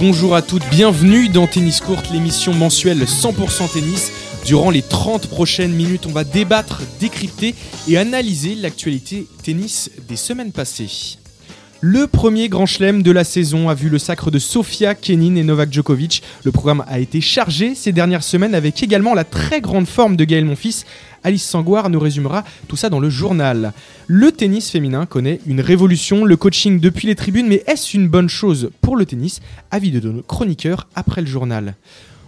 Bonjour à toutes, bienvenue dans Tennis Court, l'émission mensuelle 100% tennis. Durant les 30 prochaines minutes, on va débattre, décrypter et analyser l'actualité tennis des semaines passées. Le premier grand chelem de la saison a vu le sacre de Sofia Kenin et Novak Djokovic. Le programme a été chargé ces dernières semaines avec également la très grande forme de Gaël Monfils. Alice Sangoire nous résumera tout ça dans le journal. Le tennis féminin connaît une révolution, le coaching depuis les tribunes, mais est-ce une bonne chose pour le tennis? Avis de nos chroniqueurs après le journal.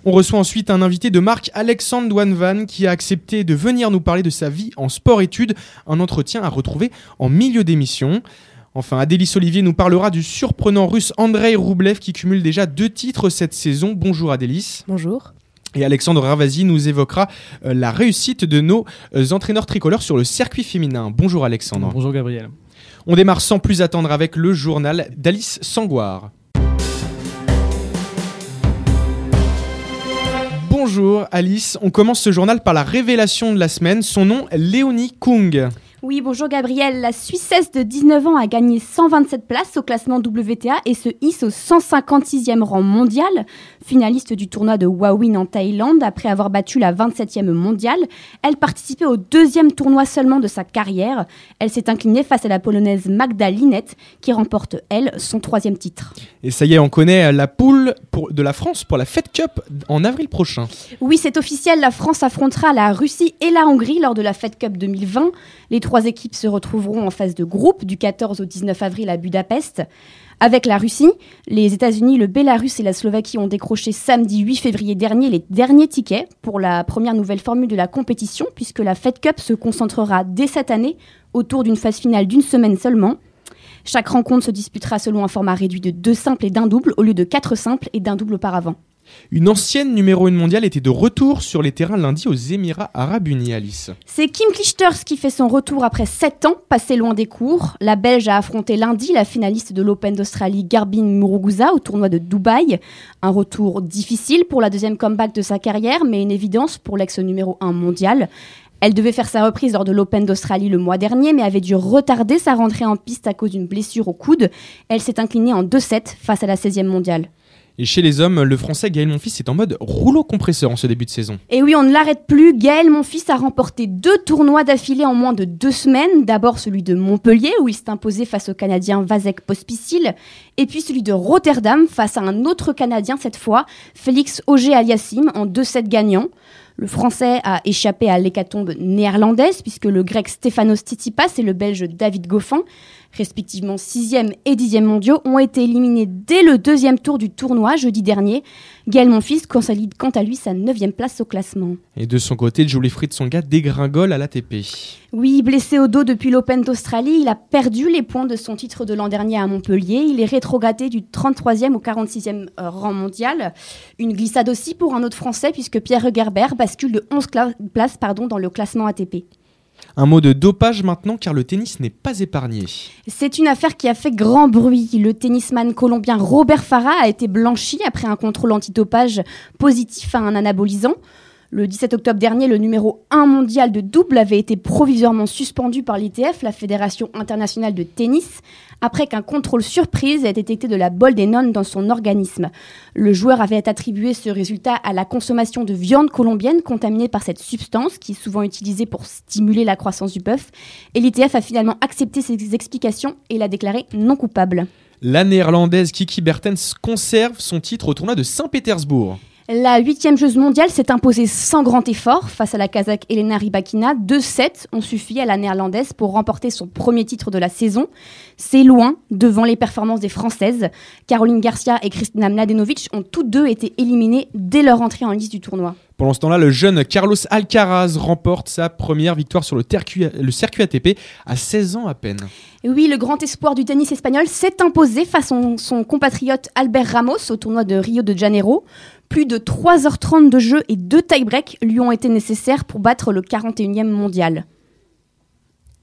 On reçoit ensuite un invité de marque, Alexandre Douanvan, qui a accepté de venir nous parler de sa vie en sport-études, un entretien à retrouver en milieu d'émission. Enfin, Adélis Olivier nous parlera du surprenant russe Andrei Roublev qui cumule déjà deux titres cette saison. Bonjour Adélis. Bonjour. Et Alexandre Ravasi nous évoquera euh, la réussite de nos euh, entraîneurs tricolores sur le circuit féminin. Bonjour Alexandre. Bonjour Gabriel. On démarre sans plus attendre avec le journal d'Alice Sangoire. Bonjour Alice, on commence ce journal par la révélation de la semaine, son nom Léonie Kung. Oui, bonjour Gabriel. La Suissesse de 19 ans a gagné 127 places au classement WTA et se hisse au 156e rang mondial. Finaliste du tournoi de Wawin en Thaïlande après avoir battu la 27e mondiale, elle participait au deuxième tournoi seulement de sa carrière. Elle s'est inclinée face à la polonaise Magda Linette qui remporte, elle, son troisième titre. Et ça y est, on connaît la poule pour, de la France pour la Fed Cup en avril prochain. Oui, c'est officiel. La France affrontera la Russie et la Hongrie lors de la Fed Cup 2020. Les trois équipes se retrouveront en phase de groupe du 14 au 19 avril à Budapest. Avec la Russie, les États-Unis, le Bélarus et la Slovaquie ont décroché samedi 8 février dernier les derniers tickets pour la première nouvelle formule de la compétition, puisque la Fed Cup se concentrera dès cette année autour d'une phase finale d'une semaine seulement. Chaque rencontre se disputera selon un format réduit de deux simples et d'un double au lieu de quatre simples et d'un double auparavant. Une ancienne numéro 1 mondiale était de retour sur les terrains lundi aux Émirats Arabes Unis, Alice. C'est Kim Clijsters qui fait son retour après 7 ans passé loin des cours. La Belge a affronté lundi la finaliste de l'Open d'Australie Garbine Muruguza au tournoi de Dubaï. Un retour difficile pour la deuxième comeback de sa carrière, mais une évidence pour l'ex numéro 1 mondial. Elle devait faire sa reprise lors de l'Open d'Australie le mois dernier, mais avait dû retarder sa rentrée en piste à cause d'une blessure au coude. Elle s'est inclinée en 2-7 face à la 16e mondiale. Et chez les hommes, le français Gaël Monfils est en mode rouleau compresseur en ce début de saison. Et oui, on ne l'arrête plus. Gaël Monfils a remporté deux tournois d'affilée en moins de deux semaines. D'abord celui de Montpellier, où il s'est imposé face au Canadien Vasek Pospisil. Et puis celui de Rotterdam, face à un autre Canadien cette fois, Félix Auger-Aliassime, en 2-7 gagnants. Le français a échappé à l'hécatombe néerlandaise, puisque le grec Stefanos Tsitsipas et le belge David Goffin respectivement 6e et 10e mondiaux, ont été éliminés dès le deuxième tour du tournoi jeudi dernier. Gaël Monfils consolide quant à lui sa 9e place au classement. Et de son côté, Jolie Fritz-Songa dégringole à l'ATP. Oui, blessé au dos depuis l'Open d'Australie, il a perdu les points de son titre de l'an dernier à Montpellier. Il est rétrogradé du 33e au 46e euh, rang mondial. Une glissade aussi pour un autre Français puisque Pierre Gerber bascule de 11 places pardon, dans le classement ATP. Un mot de dopage maintenant car le tennis n'est pas épargné. C'est une affaire qui a fait grand bruit. Le tennisman colombien Robert Farah a été blanchi après un contrôle antidopage positif à un anabolisant. Le 17 octobre dernier, le numéro 1 mondial de double avait été provisoirement suspendu par l'ITF, la Fédération internationale de tennis, après qu'un contrôle surprise ait détecté de la boldenone dans son organisme. Le joueur avait attribué ce résultat à la consommation de viande colombienne contaminée par cette substance, qui est souvent utilisée pour stimuler la croissance du bœuf. Et l'ITF a finalement accepté ces explications et l'a déclaré non coupable. La néerlandaise Kiki Bertens conserve son titre au tournoi de Saint-Pétersbourg. La huitième joueuse mondiale s'est imposée sans grand effort face à la Kazakh Elena Rybakina. Deux sets ont suffi à la néerlandaise pour remporter son premier titre de la saison. C'est loin devant les performances des Françaises. Caroline Garcia et Kristina Mladenovic ont toutes deux été éliminées dès leur entrée en liste du tournoi. Pendant ce temps-là, le jeune Carlos Alcaraz remporte sa première victoire sur le, le, circuit ATP à 16 ans à peine. Oui, le grand espoir du tennis espagnol s'est imposé face à son, son compatriote Albert Ramos au tournoi de Rio de Janeiro. Plus de 3h30 de jeu et deux tie-breaks lui ont été nécessaires pour battre le 41e mondial.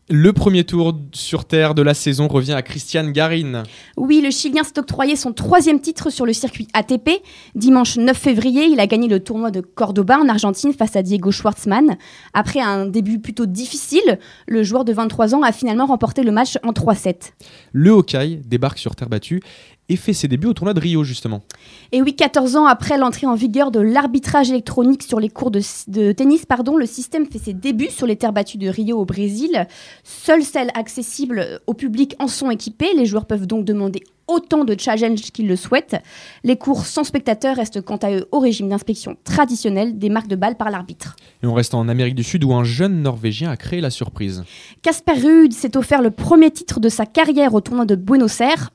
Le premier tour sur Terre de la saison revient à Christiane Garin. Oui, le Chilien s'est octroyé son troisième titre sur le circuit ATP. Dimanche 9 février, il a gagné le tournoi de Cordoba en Argentine face à Diego Schwartzmann. Après un début plutôt difficile, le joueur de 23 ans a finalement remporté le match en 3-7. Le Hawkeye débarque sur terre battue et fait ses débuts au tournoi de Rio justement. Et oui, 14 ans après l'entrée en vigueur de l'arbitrage électronique sur les cours de, de, tennis, pardon, le système fait ses débuts sur les terres battues de Rio au Brésil. Seules celles accessibles au public en sont équipées. Les joueurs peuvent donc demander autant de challenges qu'ils le souhaitent. Les cours sans spectateurs restent quant à eux au régime d'inspection traditionnel des marques de balles par l'arbitre. Et on reste en Amérique du Sud où un jeune Norvégien a créé la surprise. Casper Ruud s'est offert le premier titre de sa carrière au tournoi de Buenos Aires.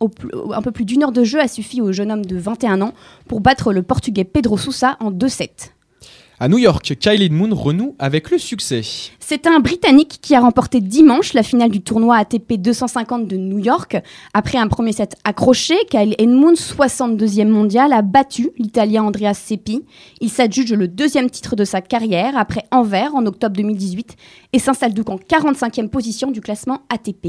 un peu plus d'une heure de jeu a suffi au jeune homme de 21 ans pour battre le portugais Pedro Sousa en 2-7. À New York, Kylie Moon renoue avec le succès. C'est un Britannique qui a remporté dimanche la finale du tournoi ATP 250 de New York. Après un premier set accroché, Kyle Edmund, 62e mondial, a battu l'Italien Andrea Seppi. Il s'adjuge le deuxième titre de sa carrière après Anvers en octobre 2018 et s'installe donc en 45e position du classement ATP.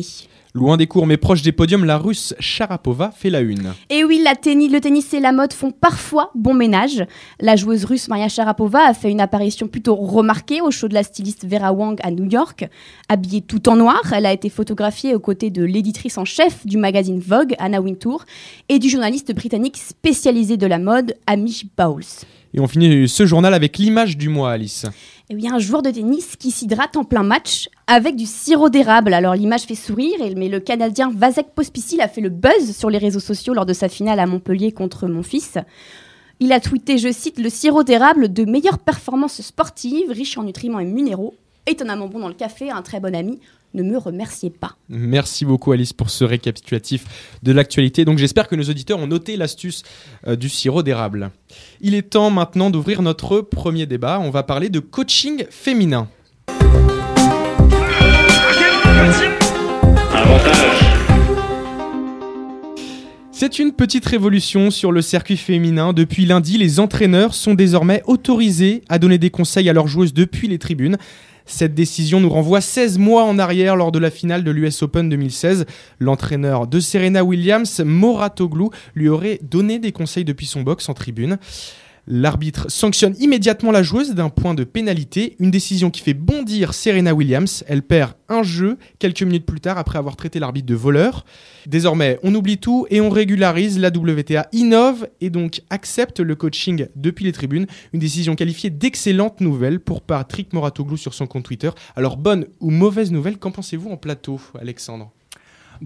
Loin des cours mais proche des podiums, la russe Sharapova fait la une. Et oui, la tennis, le tennis et la mode font parfois bon ménage. La joueuse russe Maria Sharapova a fait une apparition plutôt remarquée au show de la styliste Vera Wang à New York. Habillée tout en noir, elle a été photographiée aux côtés de l'éditrice en chef du magazine Vogue, Anna Wintour, et du journaliste britannique spécialisé de la mode, Amish Bowles. Et on finit ce journal avec l'image du mois, Alice. Et eh oui, un joueur de tennis qui s'hydrate en plein match avec du sirop d'érable. Alors l'image fait sourire, mais le Canadien Vasek Pospisil a fait le buzz sur les réseaux sociaux lors de sa finale à Montpellier contre mon fils. Il a tweeté, je cite, le sirop d'érable de meilleure performance sportive, riche en nutriments et minéraux, étonnamment bon dans le café, un très bon ami ne me remerciez pas. Merci beaucoup Alice pour ce récapitulatif de l'actualité. Donc j'espère que nos auditeurs ont noté l'astuce euh, du sirop d'érable. Il est temps maintenant d'ouvrir notre premier débat. On va parler de coaching féminin. C'est une petite révolution sur le circuit féminin. Depuis lundi, les entraîneurs sont désormais autorisés à donner des conseils à leurs joueuses depuis les tribunes. Cette décision nous renvoie 16 mois en arrière lors de la finale de l'US Open 2016. L'entraîneur de Serena Williams, Moratoglou, lui aurait donné des conseils depuis son box en tribune. L'arbitre sanctionne immédiatement la joueuse d'un point de pénalité, une décision qui fait bondir Serena Williams. Elle perd un jeu quelques minutes plus tard après avoir traité l'arbitre de voleur. Désormais, on oublie tout et on régularise. La WTA innove et donc accepte le coaching depuis les tribunes. Une décision qualifiée d'excellente nouvelle pour Patrick Moratoglou sur son compte Twitter. Alors, bonne ou mauvaise nouvelle, qu'en pensez-vous en plateau, Alexandre?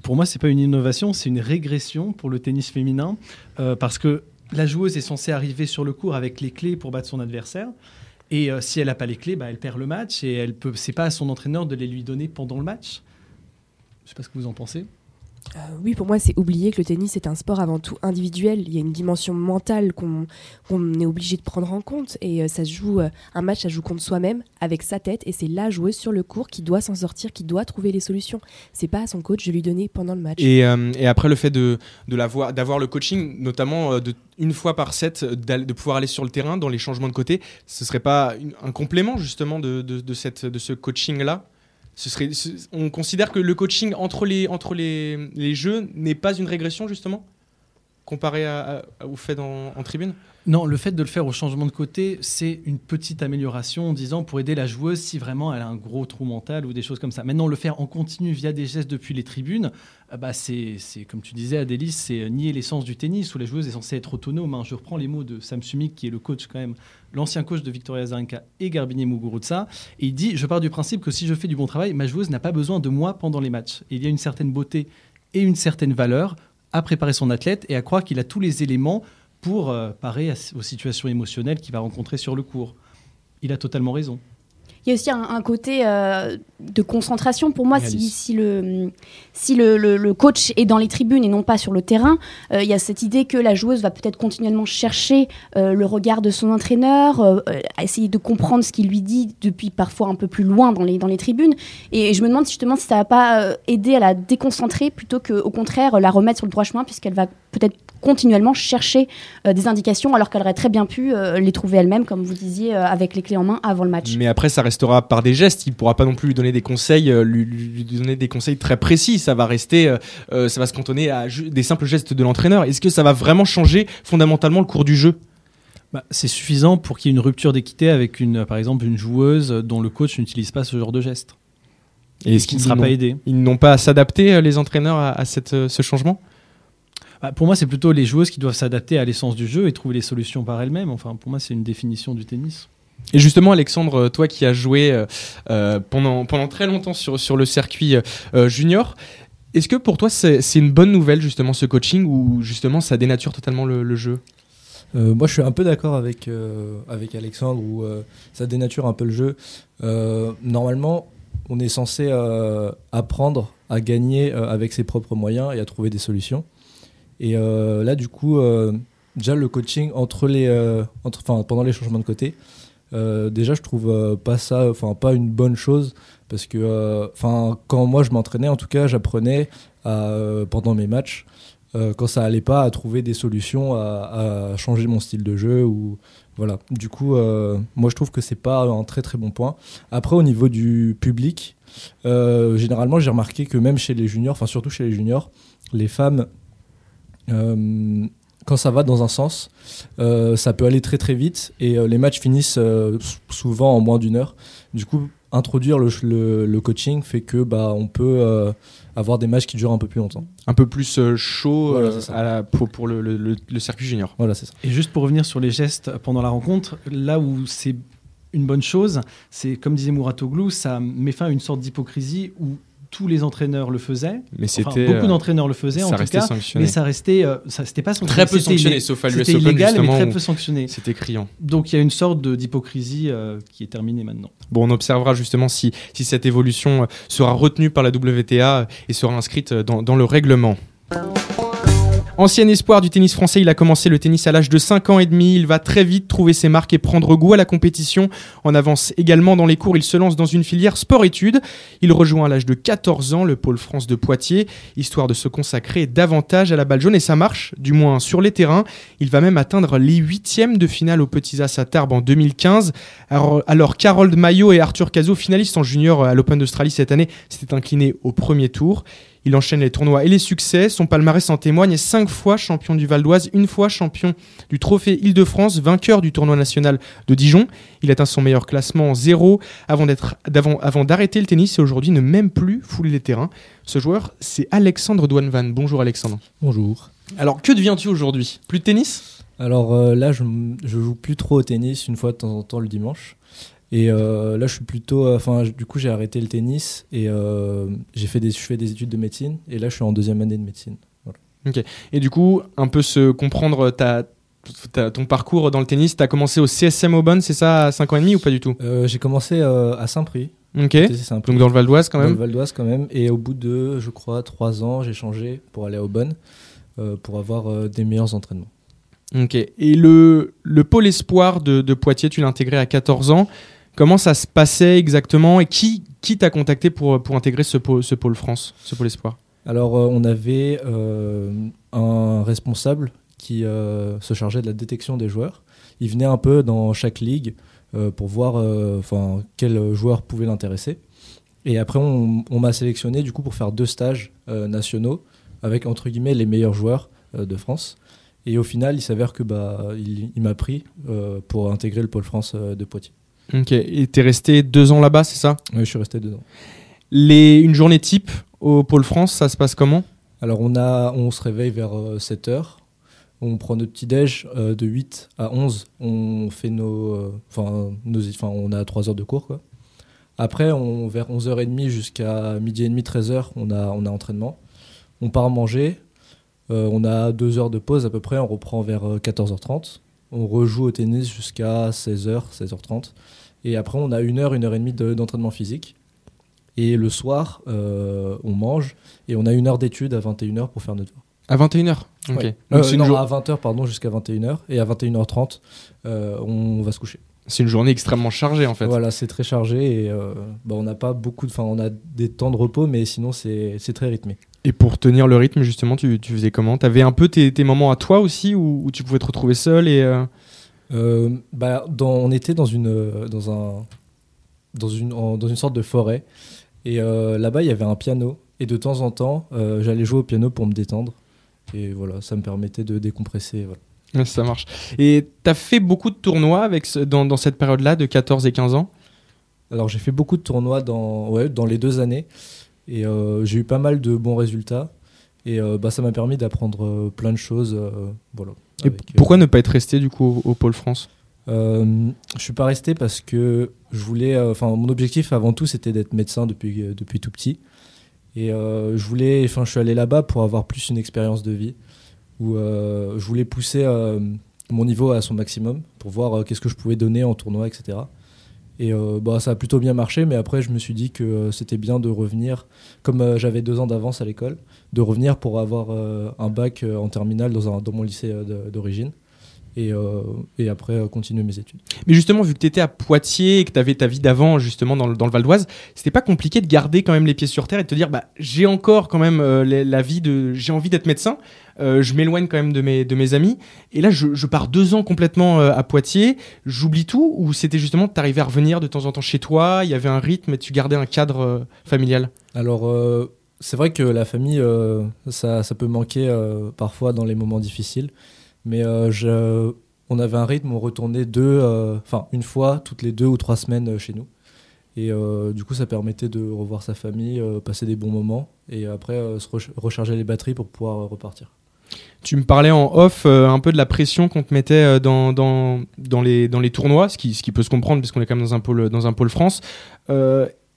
Pour moi, c'est pas une innovation, c'est une régression pour le tennis féminin, euh, parce que la joueuse est censée arriver sur le court avec les clés pour battre son adversaire. Et euh, si elle n'a pas les clés, bah, elle perd le match et elle peut. Pas à son entraîneur de les lui donner pendant le match. Je sais pas ce que vous en pensez. Euh, oui, pour moi, c'est oublier que le tennis est un sport avant tout individuel. Il y a une dimension mentale qu'on est obligé de prendre en compte. Et euh, ça joue, euh, un match, ça joue contre soi-même, avec sa tête. Et c'est la joueuse sur le court qui doit s'en sortir, qui doit trouver les solutions. C'est pas à son coach de lui donner pendant le match. Et, après, le fait de, d'avoir le coaching, notamment de, une fois par set, de pouvoir aller sur le terrain dans les changements de côté, ce serait pas un complément justement de, de cette, de ce coaching-là? On considère que le coaching entre les, entre les, les jeux n'est pas une régression, justement, comparé à, au fait en, en tribune non, le fait de le faire au changement de côté, c'est une petite amélioration en disant pour aider la joueuse si vraiment elle a un gros trou mental ou des choses comme ça. Maintenant, le faire en continu via des gestes depuis les tribunes, euh, bah c'est, comme tu disais, Adélis, c'est nier l'essence du tennis où la joueuse est censée être autonome. Hein. Je reprends les mots de Sam Sumik, qui est le coach quand même, l'ancien coach de Victoria Azarenka et Garbine Muguruza. Et il dit Je pars du principe que si je fais du bon travail, ma joueuse n'a pas besoin de moi pendant les matchs. il y a une certaine beauté et une certaine valeur à préparer son athlète et à croire qu'il a tous les éléments pour euh, parer aux situations émotionnelles qu'il va rencontrer sur le cours. Il a totalement raison. Il y a aussi un, côté euh, de concentration pour moi. Si, si, le, si le, le, coach est dans les tribunes et non pas sur le terrain, euh, il y a cette idée que la joueuse va peut-être continuellement chercher le regard de son entraîneur, essayer de comprendre ce qu'il lui dit depuis parfois un peu plus loin dans les, dans les tribunes. Et, je me demande justement si ça va pas aider à la déconcentrer plutôt qu'au contraire la remettre sur le droit chemin puisqu'elle va peut-être continuellement chercher euh, des indications alors qu'elle aurait très bien pu euh, les trouver elle-même, comme vous disiez, euh, avec les clés en main avant le match. Mais après, ça restera par des gestes. Il pourra pas non plus lui donner des conseils, lui, donner des conseils très précis. Ça va rester, ça va se cantonner à des simples gestes de l'entraîneur. Est-ce que ça va vraiment changer fondamentalement le cours du jeu? Bah, c'est suffisant pour qu'il y ait une rupture d'équité avec une, par exemple, une joueuse dont le coach n'utilise pas ce genre de gestes. Et est-ce qu'ils ne sera pas aidé Ils n'ont pas à s'adapter les entraîneurs à, cette, ce changement? Bah, pour moi, c'est plutôt les joueuses qui doivent s'adapter à l'essence du jeu et trouver les solutions par elles-mêmes. Enfin, pour moi, c'est une définition du tennis. Et justement, Alexandre, toi qui as joué euh, euh, pendant, pendant très longtemps sur, sur le circuit euh, junior, est-ce que pour toi c'est une bonne nouvelle justement ce coaching ou justement ça dénature totalement le, jeu? Moi, je suis un peu d'accord avec, avec Alexandre, où ça dénature un peu le jeu. normalement, on est censé apprendre à gagner avec ses propres moyens et à trouver des solutions. Et là, du coup, déjà le coaching entre les, entre, pendant les changements de côté, euh, déjà, je trouve euh, pas ça, enfin pas une bonne chose parce que, euh, enfin, quand moi je m'entraînais, en tout cas, j'apprenais pendant mes matchs. quand ça allait pas à trouver des solutions à, changer mon style de jeu ou voilà du coup moi je trouve que c'est pas un très très bon point après au niveau du public généralement j'ai remarqué que même chez les juniors enfin surtout chez les juniors les femmes quand ça va dans un sens, euh, ça peut aller très très vite et euh, les matchs finissent euh, souvent en moins d'une heure. Du coup, introduire le, coaching fait que bah, on peut avoir des matchs qui durent un peu plus longtemps. Un peu plus chaud pour, le, circuit junior. Voilà, c'est ça. Et juste pour revenir sur les gestes pendant la rencontre, là où c'est une bonne chose, c'est comme disait Mouratoglou, ça met fin à une sorte d'hypocrisie où tous les entraîneurs le faisaient. Mais c'était beaucoup euh, d'entraîneurs le faisaient en tout cas. Mais ça restait, euh, ça c'était pas très peu sanctionné, sauf à C'était illégal, mais très peu sanctionné. C'était criant. Donc il y a une sorte d'hypocrisie euh, qui est terminée maintenant. Bon, on observera justement si, si cette évolution sera retenue par la WTA et sera inscrite dans, dans le règlement. Ancien espoir du tennis français, il a commencé le tennis à l'âge de 5 ans et demi. Il va très vite trouver ses marques et prendre goût à la compétition. En avance également dans les cours, il se lance dans une filière sport-études. Il rejoint à l'âge de 14 ans le pôle France de Poitiers, histoire de se consacrer davantage à la balle jaune et ça marche, du moins sur les terrains. Il va même atteindre les huitièmes de finale au Petits As à Tarbes en 2015. Alors, alors Carole Maillot et Arthur Cazot, finalistes en junior à l'Open d'Australie cette année, s'étaient inclinés au premier tour. Il enchaîne les tournois et les succès. Son palmarès en témoigne. Cinq fois champion du Val d'Oise, une fois champion du Trophée Île-de-France, vainqueur du tournoi national de Dijon. Il atteint son meilleur classement en zéro avant d'arrêter le tennis et aujourd'hui ne même plus fouler les terrains. Ce joueur, c'est Alexandre Douanevan. Bonjour Alexandre. Bonjour. Alors que deviens-tu aujourd'hui? Plus de tennis? Alors euh, là, je, je joue plus trop au tennis une fois de temps en temps le dimanche. Et euh, là, je suis plutôt. Euh, enfin, du coup, j'ai arrêté le tennis et euh, j'ai fait des, je fais des études de médecine. Et là, je suis en deuxième année de médecine. Ok. Et du coup, un peu se comprendre ta, ton parcours dans le tennis. Tu as commencé au CSM Aubonne, c'est ça, à 5 ans et demi ou pas du tout? J'ai commencé à Saint-Prix. Ok. Donc dans le Val d'Oise quand même Dans le Val d'Oise quand même. Et au bout de, je crois, 3 ans, j'ai changé pour aller à Aubonne pour avoir des meilleurs entraînements. Ok. Et le, le pôle espoir de, de Poitiers, tu l'as intégré à 14 ans. Comment ça se passait exactement et qui, t'a contacté pour, intégrer ce pôle, ce pôle France, ce pôle espoir? Alors, euh, on avait euh, un responsable qui euh, se chargeait de la détection des joueurs. Il venait un peu dans chaque ligue pour voir quel joueur pouvait l'intéresser. Et après, on, m'a sélectionné du coup pour faire deux stages nationaux avec entre guillemets les meilleurs joueurs de France. Et au final, il s'avère que bah, il m'a pris pour intégrer le pôle France de Poitiers. Ok, et t'es resté deux ans là-bas, c'est ça? Oui, je suis resté deux ans. Les, une journée type au Pôle France, ça se passe comment? Alors, on, a, on se réveille vers 7 euh, heures. On prend notre petit-déj euh, de 8 à 11. On fait nos. Euh, enfin, on a 3 heures de cours, quoi. Après, on, vers 11h30 jusqu'à midi et demi, 13h, on a, on a entraînement. On part manger. on a 2 heures de pause à peu près. On reprend vers 14h30. On rejoue au tennis jusqu'à 16h, 16h30. Et après, on a une heure, une heure et demie d'entraînement physique. Et le soir, euh, on mange et on a une heure d'études à 21h pour faire notre devoirs. À 21h Ok. Euh, non, à 20h, pardon, jusqu'à 21h. Et à 21h30, euh, on va se coucher. C'est une journée extrêmement chargée en fait. Voilà, c'est très chargé et bah, on n'a pas beaucoup de. Enfin, on a des temps de repos, mais sinon c'est très rythmé. Et pour tenir le rythme, justement, tu, tu faisais comment? Tu avais un peu tes, tes, moments à toi aussi où, où, tu pouvais te retrouver seul et euh, bah, dans, on était dans une, euh, dans, un, dans, une, dans une sorte de forêt. Et euh, là-bas, il y avait un piano. Et de temps en temps, j'allais jouer au piano pour me détendre. Et voilà, ça me permettait de décompresser. Voilà. Ça marche. Et tu as fait beaucoup de tournois avec dans, dans cette période-là, de 14 et 15 ans? Alors, j'ai fait beaucoup de tournois dans, ouais, dans les deux années. Et j'ai eu pas mal de bons résultats. Et euh, bah, ça m'a permis d'apprendre euh, plein de choses. euh, voilà, Et avec, euh, pourquoi ne pas être resté du coup au, au pôle France? Euh, je suis pas resté parce que je voulais. euh, Enfin, mon objectif avant tout, c'était d'être médecin depuis euh, depuis tout petit. Et euh, je voulais. Enfin, je suis allé là-bas pour avoir plus une expérience de vie où euh, je voulais pousser euh, mon niveau à son maximum pour voir euh, qu'est-ce que je pouvais donner en tournoi, etc. Et euh, bah, ça a plutôt bien marché, mais après, je me suis dit que c'était bien de revenir, comme j'avais deux ans d'avance à l'école, de revenir pour avoir un bac en terminale dans, mon lycée d'origine. Et, euh, et après, euh, continuer mes études. Mais justement, vu que tu étais à Poitiers et que tu avais ta vie d'avant justement dans le, dans le Val d'Oise, c'était pas compliqué de garder quand même les pieds sur terre et de te dire bah, j'ai encore quand même euh, la, la vie de. J'ai envie d'être médecin, je m'éloigne quand même de mes, de mes amis. Et là, je, je pars deux ans complètement à Poitiers, j'oublie tout ou c'était justement tu arrivais à revenir de temps en temps chez toi, il y avait un rythme et tu gardais un cadre familial? Alors, c'est vrai que la famille, euh, ça, ça peut manquer euh, parfois dans les moments difficiles. Mais euh, on avait un rythme, on retournait deux, euh, enfin une fois toutes les deux ou trois semaines euh, chez nous. Et du coup, ça permettait de revoir sa famille, passer des bons moments et après se re- recharger les batteries pour pouvoir repartir. Tu me parlais en off un peu de la pression qu'on te mettait dans, dans, dans, les, dans les tournois, ce qui, ce qui peut se comprendre puisqu'on est quand même dans un pôle, dans un pôle France.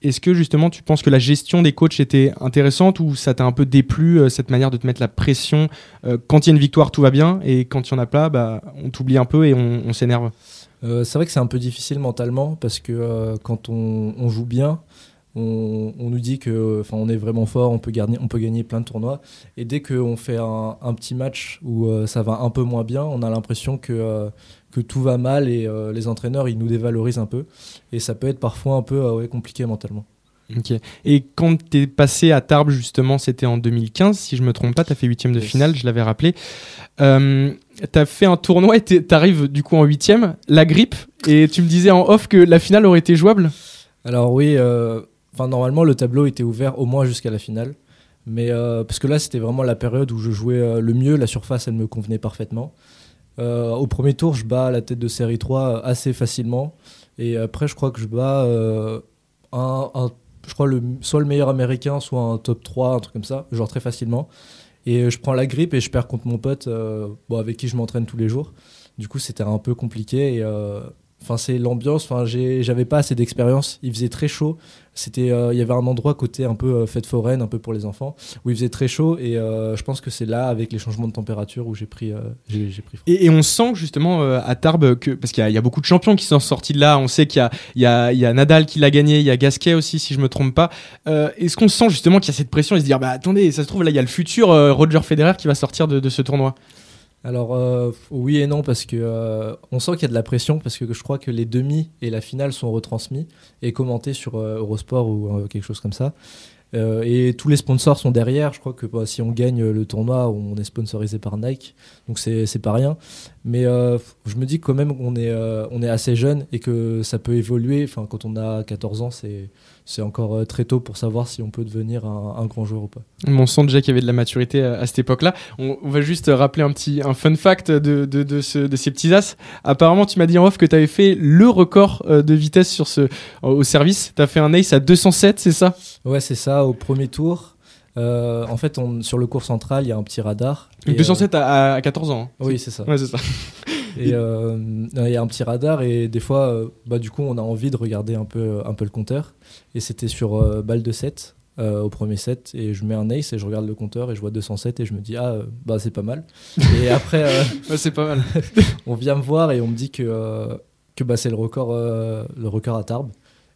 Est-ce que justement tu penses que la gestion des coachs était intéressante ou ça t'a un peu déplu euh, cette manière de te mettre la pression euh, Quand il y a une victoire, tout va bien et quand il n'y en a pas, bah, on t'oublie un peu et on, s'énerve? Euh, c'est vrai que c'est un peu difficile mentalement parce que quand on, joue bien, on, nous dit que, on est vraiment fort, on peut gagner, plein de tournois. Et dès qu'on fait un, un petit match où ça va un peu moins bien, on a l'impression que que tout va mal et euh, les entraîneurs ils nous dévalorisent un peu. Et ça peut être parfois un peu euh, ouais, compliqué mentalement. Ok. Et quand tu es passé à Tarbes, justement, c'était en 2015, si je me trompe pas, tu as fait huitième de finale, je l'avais rappelé. Euh, tu as fait un tournoi et tu arrives du coup en huitième, la grippe, et tu me disais en off que la finale aurait été jouable? Alors oui, euh, normalement le tableau était ouvert au moins jusqu'à la finale, mais euh, parce que là c'était vraiment la période où je jouais le mieux, la surface elle me convenait parfaitement. Euh, au premier tour, je bats la tête de série 3 assez facilement, et après je crois que je bats euh, un, je crois le, soit le meilleur américain, soit un top 3, un truc comme ça, genre très facilement. Et euh, je prends la grippe et je perds contre mon pote, euh, avec qui je m'entraîne tous les jours. Du coup, c'était un peu compliqué. Euh, Enfin, c'est l'ambiance. Enfin, j'avais pas assez d'expérience. Il faisait très chaud. C'était, euh, il y avait un endroit côté un peu euh, fête foraine, un peu pour les enfants, où il faisait très chaud. Et euh, je pense que c'est là, avec les changements de température, où j'ai pris, j'ai pris. Et, on sent justement à Tarbes que parce qu'il y, a- beaucoup de champions qui sont sortis de là. On sait qu'il y a, y, a, y a Nadal qui l'a gagné, il y a Gasquet aussi, si je me trompe pas. Est-ce qu'on sent justement qu'il y a cette pression et se dire bah attendez, ça se trouve là il y a le futur Roger Federer qui va sortir de ce tournoi? Alors euh, oui et non parce que euh, on sent qu'il y a de la pression parce que je crois que les demi et la finale sont retransmis et commentés sur euh, Eurosport ou euh, quelque chose comme ça. Euh, et tous les sponsors sont derrière. Je crois que bah, si on gagne le tournoi, on est sponsorisé par Nike, donc c'est pas rien. Mais je me dis quand même qu'on est on est assez jeune et que ça peut évoluer. Enfin, quand on a 14 ans, c'est c'est encore euh, très tôt pour savoir si on peut devenir un, un grand joueur ou pas. On sent déjà qu'il y avait de la maturité à, à cette époque-là. On, on va juste rappeler un petit un fun fact de, de, de, ce- de ces petits as. Apparemment, tu m'as dit en off que tu avais fait le record euh, de vitesse sur ce, au service. Tu as fait un ace à 207, c'est ça? Ouais, c'est ça. Au premier tour, euh, en fait, on, sur le cours central, il y a un petit radar. Donc Et, 207 à, à 14 ans. hein. oui, c'est ça. Ouais, c'est ça. Et euh, il y a un petit radar et des fois, euh, bah, du coup, on a envie de regarder un peu, un peu le compteur. Et c'était sur euh, balle de 7 euh, au premier set et je mets un ace et je regarde le compteur et je vois 207 et je me dis ah euh, bah c'est pas mal. et après, euh, Ouais, c'est pas mal. on vient me voir et on me dit que euh, que bah c'est le record, euh, le record à Tarbes.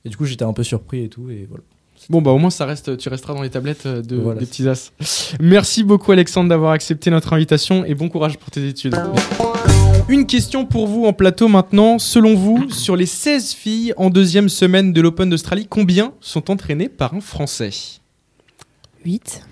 Et du coup, j'étais un peu surpris et tout et voilà. Bon, bah au moins, ça reste, tu resteras dans les tablettes euh, de, Voilà, des petits as. Merci beaucoup, Alexandre, d'avoir accepté notre invitation et bon courage pour tes études. Une question pour vous en plateau maintenant. Selon vous, sur les 16 filles en deuxième semaine de l'Open d'Australie, combien sont entraînées par un Français? 8.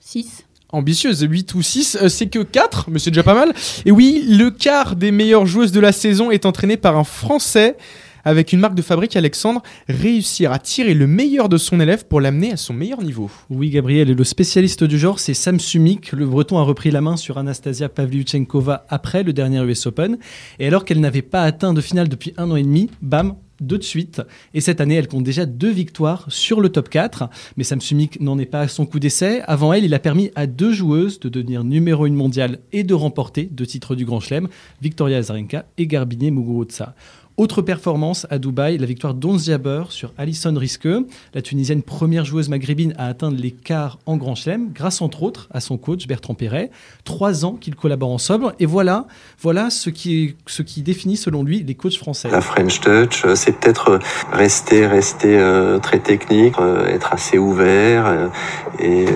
6. ambitieuse, 8 ou 6, euh, c'est que 4, mais c'est déjà pas mal. Et oui, le quart des meilleures joueuses de la saison est entraîné par un Français. Avec une marque de fabrique, Alexandre réussir à tirer le meilleur de son élève pour l'amener à son meilleur niveau. Oui, Gabriel, et le spécialiste du genre, c'est Sam Sumik. Le breton a repris la main sur Anastasia Pavlyuchenkova après le dernier US Open. Et alors qu'elle n'avait pas atteint de finale depuis un an et demi, bam, deux de suite. Et cette année, elle compte déjà deux victoires sur le top 4. Mais Sam Sumik n'en est pas à son coup d'essai. Avant elle, il a permis à deux joueuses de devenir numéro 1 mondiale et de remporter deux titres du Grand Chelem, Victoria Azarenka et Garbine Muguruza. Autre performance à Dubaï, la victoire d'Onz sur Alison Risque. La Tunisienne, première joueuse maghrébine à atteindre les quarts en Grand Chelem, grâce entre autres à son coach Bertrand Perret. Trois ans qu'ils collaborent ensemble. Et voilà, voilà ce qui, ce qui définit selon lui les coachs français. La French Touch, euh, c'est peut-être rester, rester euh, très technique, euh, être assez ouvert et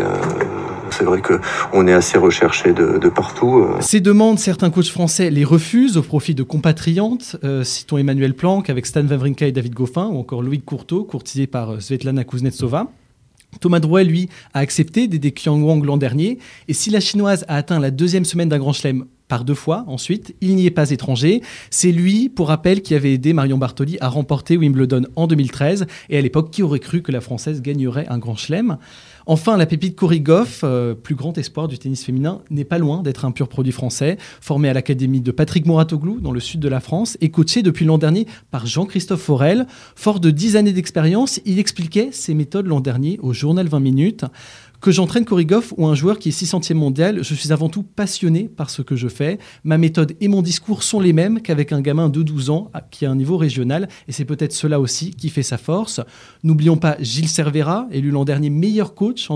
c'est vrai qu'on est assez recherché de, partout. Euh. Ces demandes, certains coachs français les refusent au profit de compatriotes. Euh, citons Emmanuel Planck avec Stan Wawrinka et David Goffin, ou encore Louis Courteau, courtisé par euh, Svetlana Kuznetsova. Thomas Drouet, lui, a accepté d'aider Qiang Wang l'an dernier. Et si la chinoise a atteint la deuxième semaine d'un grand chelem par deux fois ensuite, il n'y est pas étranger. C'est lui, pour rappel, qui avait aidé Marion Bartoli à remporter Wimbledon en 2013. Et à l'époque, qui aurait cru que la Française gagnerait un grand chelem? Enfin, la pépite Cory Goff, euh, plus grand espoir du tennis féminin, n'est pas loin d'être un pur produit français, formé à l'académie de Patrick Mouratoglou dans le sud de la France et coaché depuis l'an dernier par Jean-Christophe Forel. Fort de 10 années d'expérience, il expliquait ses méthodes l'an dernier au journal 20 minutes. Que j'entraîne Korigov ou un joueur qui est 600e mondial, je suis avant tout passionné par ce que je fais. Ma méthode et mon discours sont les mêmes qu'avec un gamin de 12 ans qui a un niveau régional, et c'est peut-être cela aussi qui fait sa force. N'oublions pas Gilles Cervera, élu l'an dernier meilleur coach,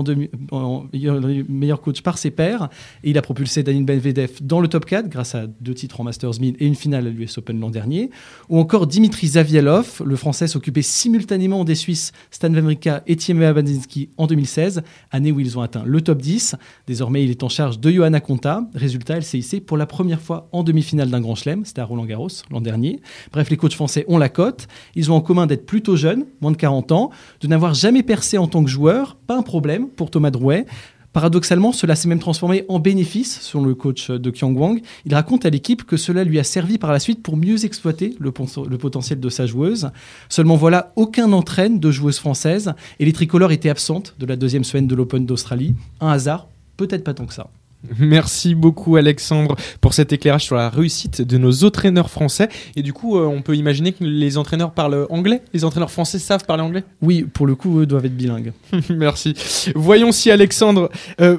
par ses pairs, et il a propulsé Daniel Benvedev dans le top 4 grâce à deux titres en Masters 1000 et une finale à l'US Open l'an dernier. Ou encore Dimitri Zavielov, le français s'occupait simultanément des Suisses Stan Wawrinka et Thierry Abadzinski en 2016, année où ils ont atteint le top 10. Désormais, il est en charge de Johanna Conta. Résultat, elle pour la première fois en demi-finale d'un grand chelem. C'était à Roland Garros l'an dernier. Bref, les coachs français ont la cote. Ils ont en commun d'être plutôt jeunes, moins de 40 ans, de n'avoir jamais percé en tant que joueur. Pas un problème pour Thomas Drouet. Paradoxalement, cela s'est même transformé en bénéfice, selon le coach de Kyung Wang. Il raconte à l'équipe que cela lui a servi par la suite pour mieux exploiter le, potentiel de sa joueuse. Seulement voilà, aucun entraîne de joueuse française et les tricolores étaient absentes de la deuxième semaine de l'Open d'Australie. Un hasard Peut-être pas tant que ça. Merci beaucoup Alexandre pour cet éclairage sur la réussite de nos entraîneurs français. Et du coup, euh, on peut imaginer que les entraîneurs parlent anglais? Les entraîneurs français savent parler anglais? Oui, pour le coup, eux doivent être bilingues. Merci. Voyons si Alexandre... Euh,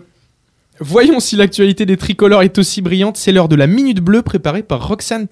voyons si l'actualité des tricolores est aussi brillante. C'est l'heure de la Minute Bleue préparée par Roxane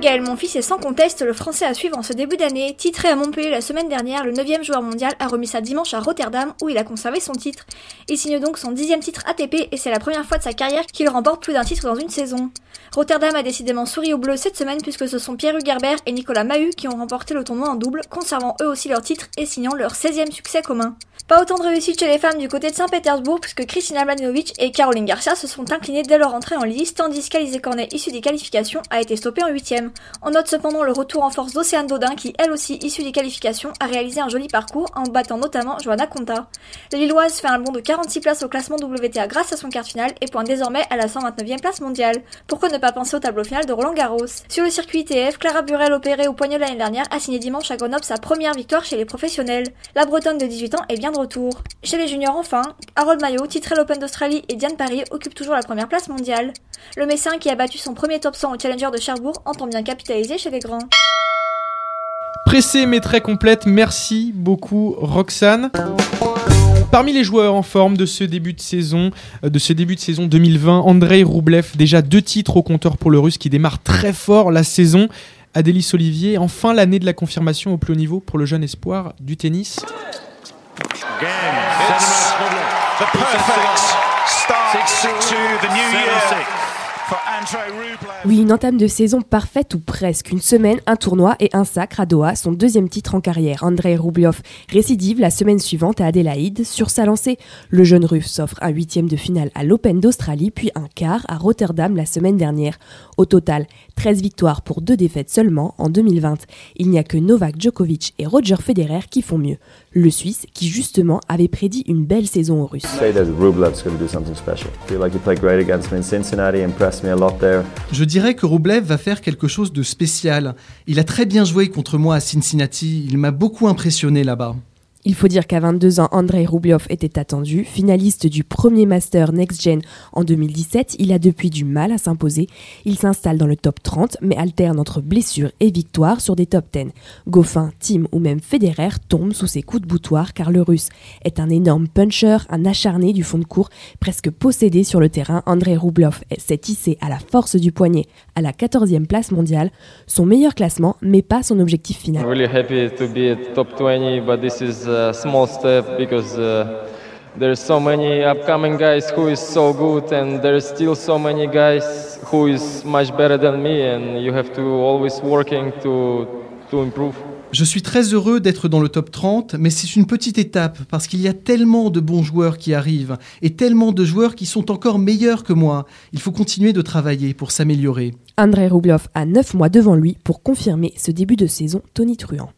Tegerina. Gaël fils est sans conteste le français à suivre en ce début d'année. Titré à Montpellier la semaine dernière, le 9 joueur mondial a remis ça dimanche à Rotterdam où il a conservé son titre. Il signe donc son dixième titre ATP et c'est la première fois de sa carrière qu'il remporte plus d'un titre dans une saison. Rotterdam a décidément souri au bleu cette semaine puisque ce sont Pierre Gerber et Nicolas Mahut qui ont remporté le tournoi en double, conservant eux aussi leur titre et signant leur 16e succès commun. Pas autant de réussite chez les femmes du côté de Saint-Pétersbourg puisque Kristina Mladenovic et Caroline Garcia se sont inclinées dès leur entrée en lice tandis qu'Alizé Cornet issue des qualifications a été stoppée en On note cependant le retour en force d'Océane Dodin qui elle aussi issue des qualifications a réalisé un joli parcours en battant notamment Joanna Conta. La Lilloise fait un bond de 46 places au classement WTA grâce à son quart finale et pointe désormais à la 129e place mondiale. Pourquoi ne pas penser au tableau final de Roland Garros? Sur le circuit ITF, Clara Burel opérée au poignet l'année dernière a signé dimanche à Grenoble sa première victoire chez les professionnels. La Bretonne de 18 ans est bien de retour. Chez les juniors enfin, Harold Mayo, titré l'Open d'Australie et Diane Paris occupent toujours la première place mondiale. Le Messin qui a battu son premier top 100 au Challenger de Cherbourg entend bien capitaliser chez les grands. Pressé mais très complète, merci beaucoup Roxane. Parmi les joueurs en forme de ce début de saison, euh, de ce début de saison 2020, Andrei Roublev, déjà deux titres au compteur pour le Russe qui démarre très fort la saison. Adélis Olivier, enfin l'année de la confirmation au plus haut niveau pour le jeune espoir du tennis. Oui, une entame de saison parfaite ou presque. Une semaine, un tournoi et un sacre à Doha, son deuxième titre en carrière. Andrei Rublev récidive la semaine suivante à Adélaïde. Sur sa lancée, le jeune russe s'offre un huitième de finale à l'Open d'Australie, puis un quart à Rotterdam la semaine dernière. Au total, 13 victoires pour deux défaites seulement en 2020. Il n'y a que Novak Djokovic et Roger Federer qui font mieux. Le Suisse, qui justement avait prédit une belle saison aux Russes. Je dirais que Rublev va faire quelque chose de spécial. Il a très bien joué contre moi à Cincinnati. Il m'a beaucoup impressionné là-bas. Il faut dire qu'à 22 ans, Andrei Rublev était attendu. Finaliste du premier Master Next Gen en 2017, il a depuis du mal à s'imposer. Il s'installe dans le top 30, mais alterne entre blessures et victoires sur des top 10. Goffin, Tim ou même Federer tombent sous ses coups de boutoir car le russe est un énorme puncher, un acharné du fond de cours, presque possédé sur le terrain. Andrei Rublev s'est hissé à la force du poignet à la 14e place mondiale, son meilleur classement, mais pas son objectif final. really happy to be at top 20, but this is a small step because uh, there's so many upcoming guys who is so good, and there's still so many guys who is much better than me, and you have to always working to to improve. Je suis très heureux d'être dans le top 30, mais c'est une petite étape parce qu'il y a tellement de bons joueurs qui arrivent et tellement de joueurs qui sont encore meilleurs que moi. Il faut continuer de travailler pour s'améliorer. Andrei Rublev a 9 mois devant lui pour confirmer ce début de saison tonitruant.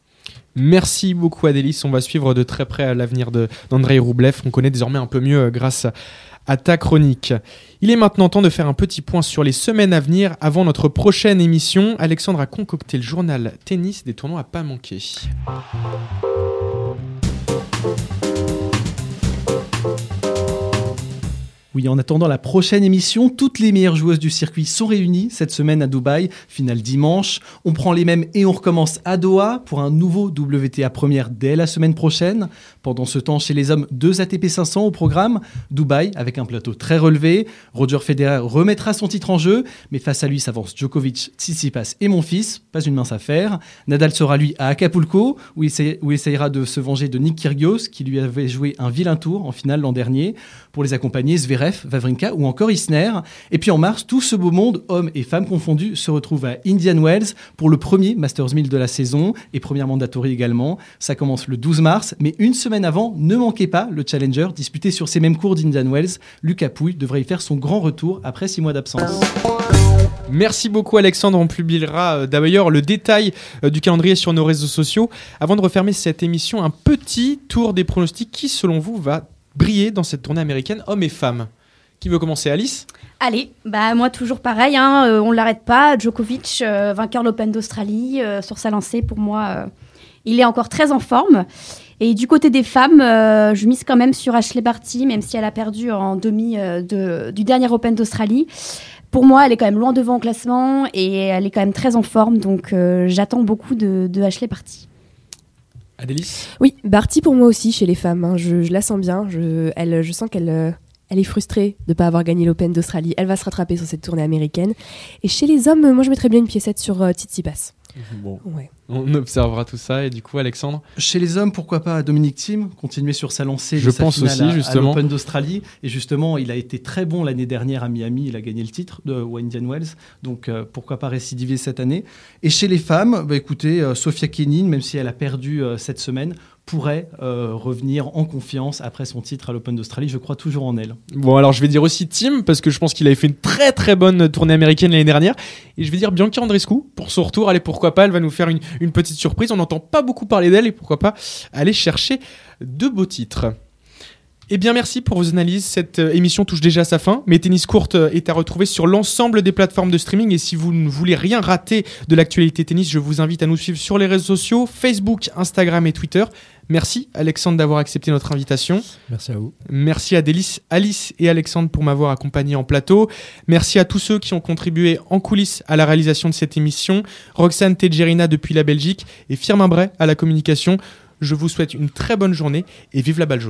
Merci beaucoup Adélis, on va suivre de très près l'avenir d'Andrei Roublev, on connaît désormais un peu mieux euh, grâce à ta chronique. Il est maintenant temps de faire un petit point sur les semaines à venir avant notre prochaine émission. Alexandre a concocté le journal tennis des tournois à pas manquer. Oui, en attendant la prochaine émission, toutes les meilleures joueuses du circuit sont réunies cette semaine à Dubaï, finale dimanche. On prend les mêmes et on recommence à Doha pour un nouveau WTA première dès la semaine prochaine. Pendant ce temps, chez les hommes, deux ATP 500 au programme. Dubaï avec un plateau très relevé. Roger Federer remettra son titre en jeu, mais face à lui s'avancent Djokovic, Tsitsipas et mon fils. Pas une mince affaire. Nadal sera lui à Acapulco où il, où essayera de se venger de Nick Kyrgios qui lui avait joué un vilain tour en finale l'an dernier. Pour les accompagner, Zverev, Vavrinka ou encore Isner. Et puis en mars, tout ce beau monde, hommes et femmes confondus, se retrouve à Indian Wells pour le premier Masters 1000 de la saison et première mandatory également. Ça commence le 12 mars, mais une semaine avant, ne manquez pas le Challenger disputé sur ces mêmes cours d'Indian Wells. Lucas Pouille devrait y faire son grand retour après six mois d'absence. Merci beaucoup Alexandre, on publiera euh, d'ailleurs le détail euh, du calendrier sur nos réseaux sociaux. Avant de refermer cette émission, un petit tour des pronostics qui selon vous va briller dans cette tournée américaine, hommes et femmes. Qui veut commencer Alice? Allez, bah moi toujours pareil, hein, euh, on l'arrête pas. Djokovic, euh, vainqueur de l'Open d'Australie, euh, sur sa lancée, pour moi, euh, il est encore très en forme. Et du côté des femmes, je mise quand même sur Ashley Barty, même si elle a perdu en demi de- du dernier Open d'Australie. Pour moi, elle est quand même loin devant au classement et elle est quand même très en forme, donc j'attends beaucoup de, de Ashley Barty. Adélis Oui, Barty pour moi aussi chez les femmes. hein. Je, je la sens bien. Je, elle, je sens qu'elle euh, elle est frustrée de ne pas avoir gagné l'Open d'Australie. Elle va se rattraper sur cette tournée américaine. Et chez les hommes, moi je mettrais bien une piécette sur euh, Tsitsipas. Bon, Ouais. On observera tout ça et du coup Alexandre Chez les hommes, pourquoi pas Dominique Thiem continuer sur sa lancée Je de sa pense finale aussi, à- à, justement. l'Open d'Australie. Et justement, il a été très bon l'année dernière à Miami. Il a gagné le titre de Indian Wells. Donc euh, pourquoi pas récidiver cette année. Et chez les femmes, bah, écoutez, euh, Sofia Kenin, même si elle a perdu euh, cette semaine, pourrait euh, revenir en confiance après son titre à l'Open d'Australie. Je crois toujours en elle. Bon alors je vais dire aussi Tim parce que je pense qu'il avait fait une très très bonne tournée américaine l'année dernière et je vais dire Bianca Andreescu pour son retour. Allez pourquoi pas, elle va nous faire une, une petite surprise. On n'entend pas beaucoup parler d'elle et pourquoi pas aller chercher de beaux titres. Eh bien merci pour vos analyses. Cette euh, émission touche déjà à sa fin. Mais Tennis Courte euh, est à retrouver sur l'ensemble des plateformes de streaming. Et si vous ne voulez rien rater de l'actualité tennis, je vous invite à nous suivre sur les réseaux sociaux, Facebook, Instagram et Twitter. Merci Alexandre d'avoir accepté notre invitation. Merci à vous. Merci à Délice, Alice et Alexandre pour m'avoir accompagné en plateau. Merci à tous ceux qui ont contribué en coulisses à la réalisation de cette émission. Roxane Tegerina depuis la Belgique et Firmin Bray à la communication. Je vous souhaite une très bonne journée et vive la balle jaune.